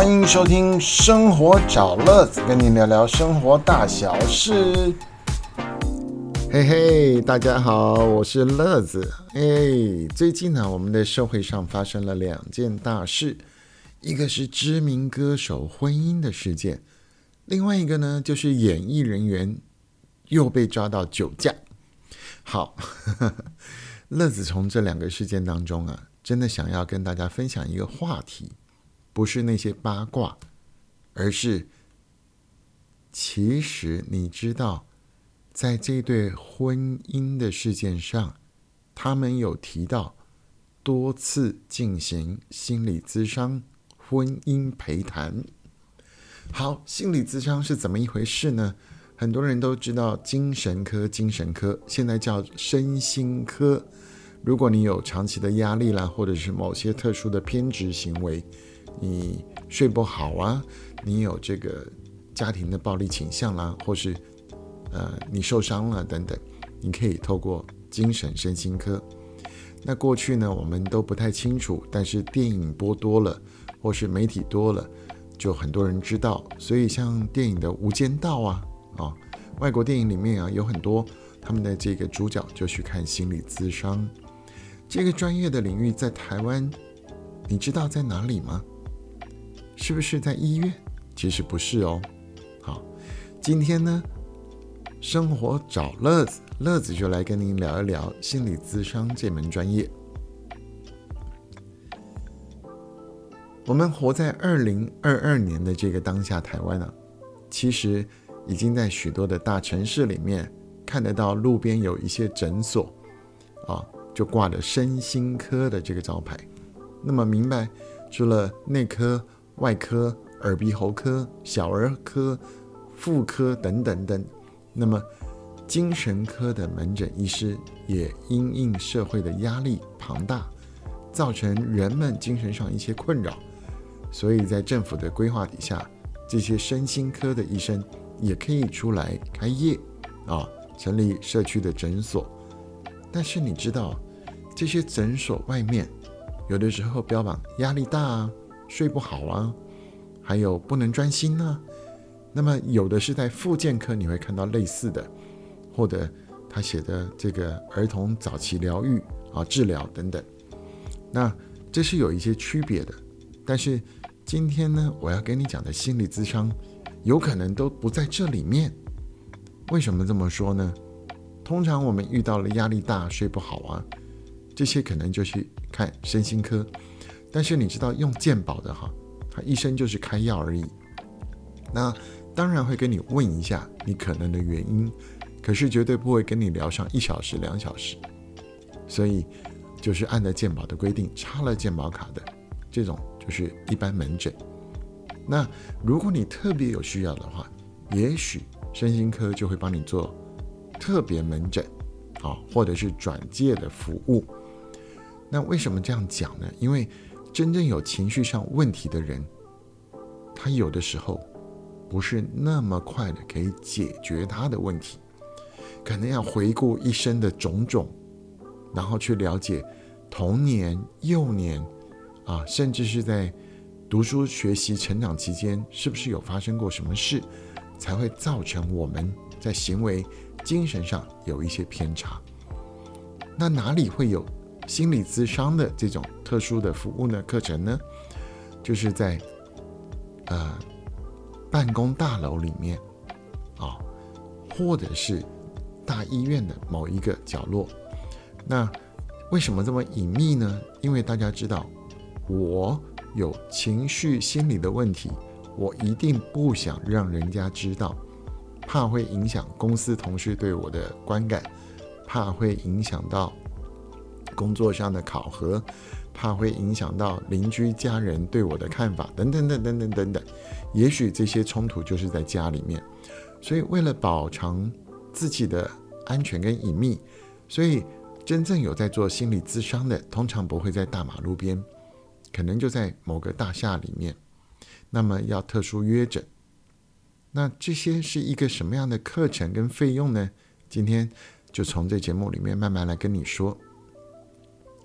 欢迎收听《生活找乐子》，跟您聊聊生活大小事。嘿嘿，大家好，我是乐子。哎，最近呢，我们的社会上发生了两件大事，一个是知名歌手婚姻的事件，另外一个呢，就是演艺人员又被抓到酒驾。好，乐子从这两个事件当中啊，真的想要跟大家分享一个话题，不是那些八卦，而是其实你知道，在这对婚姻的事件上，他们有提到多次进行心理咨商、婚姻陪谈。好，心理咨商是怎么一回事呢？很多人都知道精神科，精神科现在叫身心科。如果你有长期的压力啦，或者是某些特殊的偏执行为，你睡不好啊，你有这个家庭的暴力倾向啦，或是呃你受伤了等等，你可以透过精神身心科。那过去呢，我们都不太清楚，但是电影播多了，或是媒体多了，就很多人知道。所以像电影的《无间道》啊。啊，外国电影里面啊有很多他们的这个主角就去看心理咨商，这个专业的领域在台湾，你知道在哪里吗？是不是在医院？其实不是哦。好，今天呢，生活找乐子，乐子就来跟您聊一聊心理咨商这门专业。我们活在二零二二年的这个当下，台湾啊，其实。已经在许多的大城市里面看得到，路边有一些诊所，啊，就挂着身心科的这个招牌。那么明白，除了内科、外科、耳鼻喉科、小儿科、妇科等等等，那么精神科的门诊医师也因应社会的压力庞大，造成人们精神上一些困扰，所以在政府的规划底下，这些身心科的医生。也可以出来开业，啊，成立社区的诊所。但是你知道，这些诊所外面有的时候标榜压力大啊，睡不好啊，还有不能专心呢。那么有的是在复健科你会看到类似的，或者他写的这个儿童早期疗愈啊治疗等等。那这是有一些区别的。但是今天呢，我要跟你讲的心理咨商。有可能都不在这里面，为什么这么说呢？通常我们遇到了压力大、睡不好啊，这些可能就去看身心科。但是你知道用健保的哈，他医生就是开药而已。那当然会跟你问一下你可能的原因，可是绝对不会跟你聊上一小时、两小时。所以就是按照健保的规定插了健保卡的这种，就是一般门诊。那如果你特别有需要的话，也许身心科就会帮你做特别门诊，啊，或者是转介的服务。那为什么这样讲呢？因为真正有情绪上问题的人，他有的时候不是那么快的可以解决他的问题，可能要回顾一生的种种，然后去了解童年、幼年，啊，甚至是在。读书、学习、成长期间，是不是有发生过什么事，才会造成我们在行为、精神上有一些偏差？那哪里会有心理咨商的这种特殊的服务呢？课程呢？就是在呃办公大楼里面啊，或者是大医院的某一个角落。那为什么这么隐秘呢？因为大家知道我。有情绪心理的问题，我一定不想让人家知道，怕会影响公司同事对我的观感，怕会影响到工作上的考核，怕会影响到邻居家人对我的看法，等等等等等等等。也许这些冲突就是在家里面，所以为了保障自己的安全跟隐秘，所以真正有在做心理咨商的，通常不会在大马路边。可能就在某个大厦里面，那么要特殊约诊，那这些是一个什么样的课程跟费用呢？今天就从这节目里面慢慢来跟你说。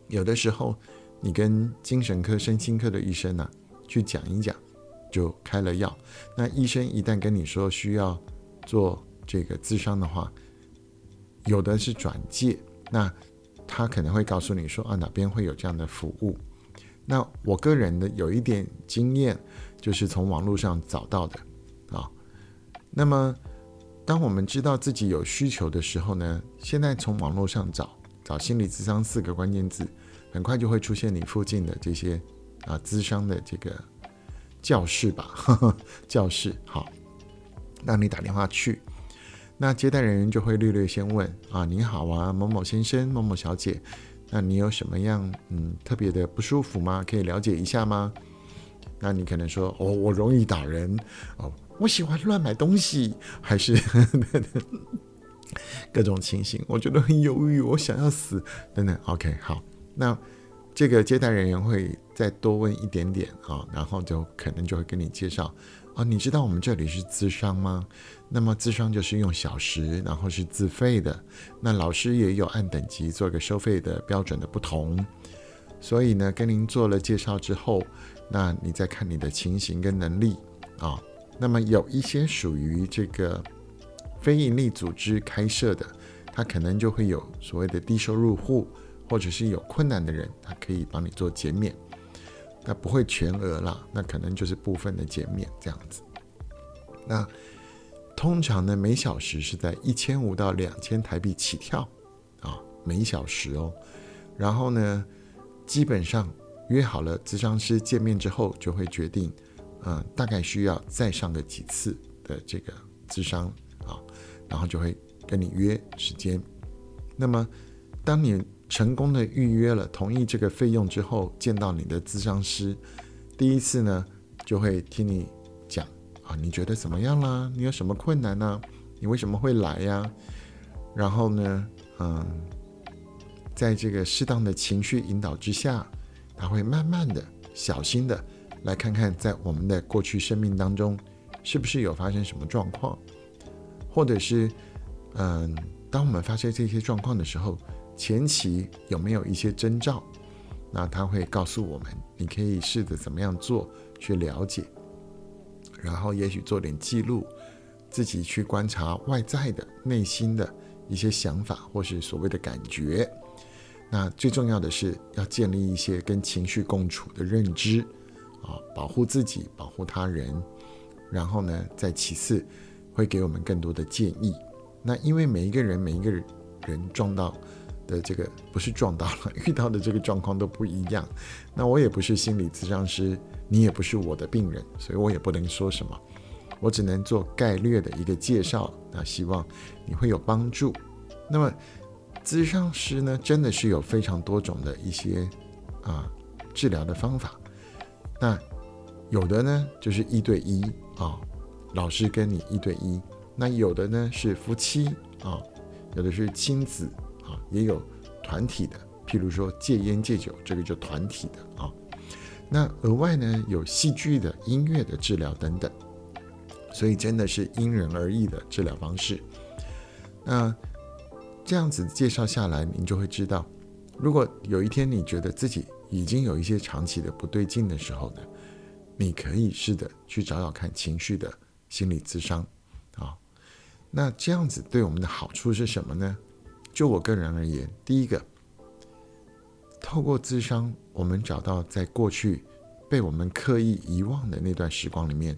有的时候，你跟精神科、身心科的医生呢去讲一讲，就开了药。那医生一旦跟你说需要做这个咨商的话，有的是转介，那他可能会告诉你说啊哪边会有这样的服务。那我个人的有一点经验，就是从网络上找到的啊。那么当我们知道自己有需求的时候呢，现在从网络上找找心理咨商四个关键字，很快就会出现你附近的这些啊咨商的这个教室吧，教室好，让你打电话去。那接待人员就会略略先问啊，你好啊，某某先生、某某小姐，那你有什么样嗯特别的不舒服吗？可以了解一下吗？那你可能说哦，我容易打人哦，我喜欢乱买东西，还是 各种情形，我觉得很忧郁，我想要死等等。OK，好，那这个接待人员会再多问一点点啊，然后就可能就会跟你介绍。啊，你知道我们这里是自商吗？那么自商就是用小时，然后是自费的。那老师也有按等级做一个收费的标准的不同。所以呢，跟您做了介绍之后，那你再看你的情形跟能力啊。那么有一些属于这个非营利组织开设的，它可能就会有所谓的低收入户，或者是有困难的人，他可以帮你做减免。那不会全额啦，那可能就是部分的减免这样子。那通常呢，每小时是在一千五到两千台币起跳啊，每小时哦。然后呢，基本上约好了咨商师见面之后，就会决定，嗯，大概需要再上个几次的这个咨商，然后就会跟你约时间。那么当你成功的预约了，同意这个费用之后，见到你的咨商师，第一次呢，就会听你讲啊，你觉得怎么样啦？你有什么困难呢？你为什么会来呀？然后呢，嗯，在这个适当的情绪引导之下，他会慢慢的、小心的来看看，在我们的过去生命当中，是不是有发生什么状况，或者是，嗯，当我们发现这些状况的时候。前期有没有一些征兆？那他会告诉我们，你可以试着怎么样做去了解，然后也许做点记录，自己去观察外在的内心的一些想法或是所谓的感觉。那最重要的是要建立一些跟情绪共处的认知啊，保护自己，保护他人。然后呢，再其次会给我们更多的建议。那因为每一个人每一个人撞到。的这个不是撞到了，遇到的这个状况都不一样。那我也不是心理咨商师，你也不是我的病人，所以我也不能说什么，我只能做概略的一个介绍。那希望你会有帮助。那么，咨商师呢，真的是有非常多种的一些啊治疗的方法。那有的呢就是一对一啊，老师跟你一对一。那有的呢是夫妻啊，有的是亲子。啊，也有团体的，譬如说戒烟戒酒，这个就团体的啊。那额外呢，有戏剧的、音乐的治疗等等，所以真的是因人而异的治疗方式。那这样子介绍下来，您就会知道，如果有一天你觉得自己已经有一些长期的不对劲的时候呢，你可以试着去找找看情绪的心理咨商啊。那这样子对我们的好处是什么呢？就我个人而言，第一个，透过智商，我们找到在过去被我们刻意遗忘的那段时光里面，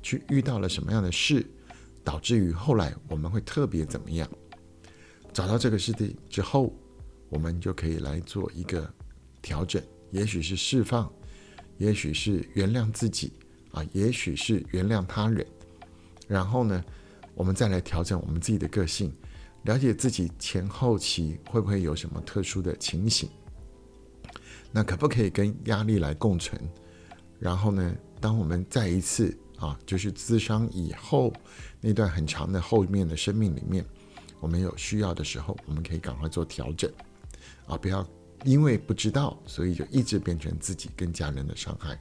去遇到了什么样的事，导致于后来我们会特别怎么样。找到这个事情之后，我们就可以来做一个调整，也许是释放，也许是原谅自己啊，也许是原谅他人。然后呢，我们再来调整我们自己的个性。了解自己前后期会不会有什么特殊的情形，那可不可以跟压力来共存？然后呢，当我们再一次啊，就是自伤以后那段很长的后面的生命里面，我们有需要的时候，我们可以赶快做调整啊，不要因为不知道，所以就一直变成自己跟家人的伤害。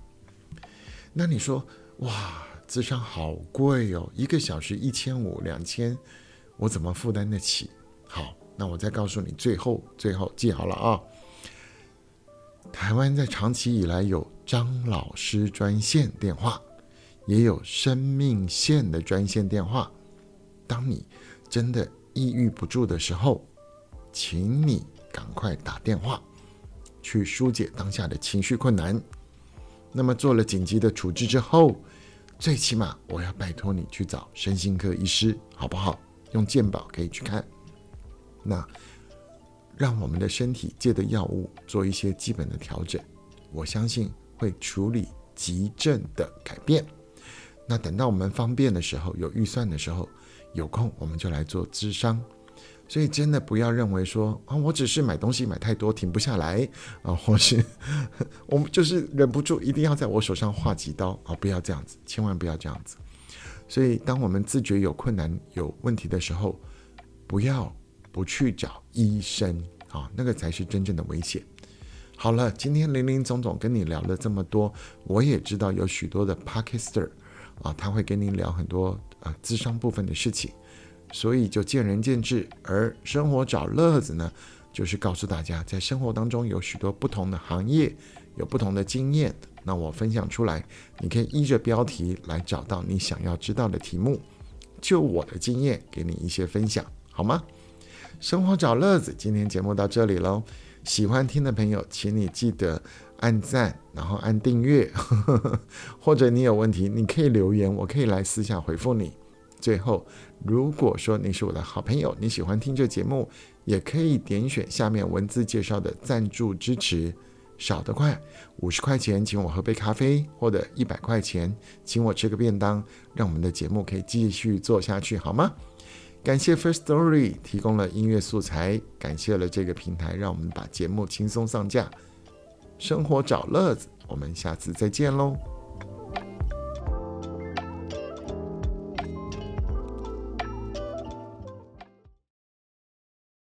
那你说，哇，智商好贵哦，一个小时一千五、两千。我怎么负担得起？好，那我再告诉你，最后最后记好了啊！台湾在长期以来有张老师专线电话，也有生命线的专线电话。当你真的抑郁不住的时候，请你赶快打电话去疏解当下的情绪困难。那么做了紧急的处置之后，最起码我要拜托你去找身心科医师，好不好？用健保可以去看。那让我们的身体借的药物做一些基本的调整，我相信会处理急症的改变。那等到我们方便的时候，有预算的时候，有空我们就来做咨商。所以真的不要认为说啊，我只是买东西买太多停不下来啊，或是 我们就是忍不住一定要在我手上划几刀啊，不要这样子，千万不要这样子。所以当我们自觉有困难有问题的时候，不要不去找医生啊，那个才是真正的危险。好了，今天林林总总跟你聊了这么多，我也知道有许多的 Parker 啊，他会跟你聊很多啊智商部分的事情。所以就见仁见智，而生活找乐子呢，就是告诉大家，在生活当中有许多不同的行业，有不同的经验。那我分享出来，你可以依着标题来找到你想要知道的题目。就我的经验，给你一些分享，好吗？生活找乐子，今天节目到这里喽。喜欢听的朋友，请你记得按赞，然后按订阅，呵 呵或者你有问题，你可以留言，我可以来私下回复你。最后，如果说你是我的好朋友，你喜欢听这节目，也可以点选下面文字介绍的赞助支持，少得快，五十块钱请我喝杯咖啡，或者一百块钱请我吃个便当，让我们的节目可以继续做下去，好吗？感谢 First Story 提供了音乐素材，感谢了这个平台，让我们把节目轻松上架。生活找乐子，我们下次再见喽。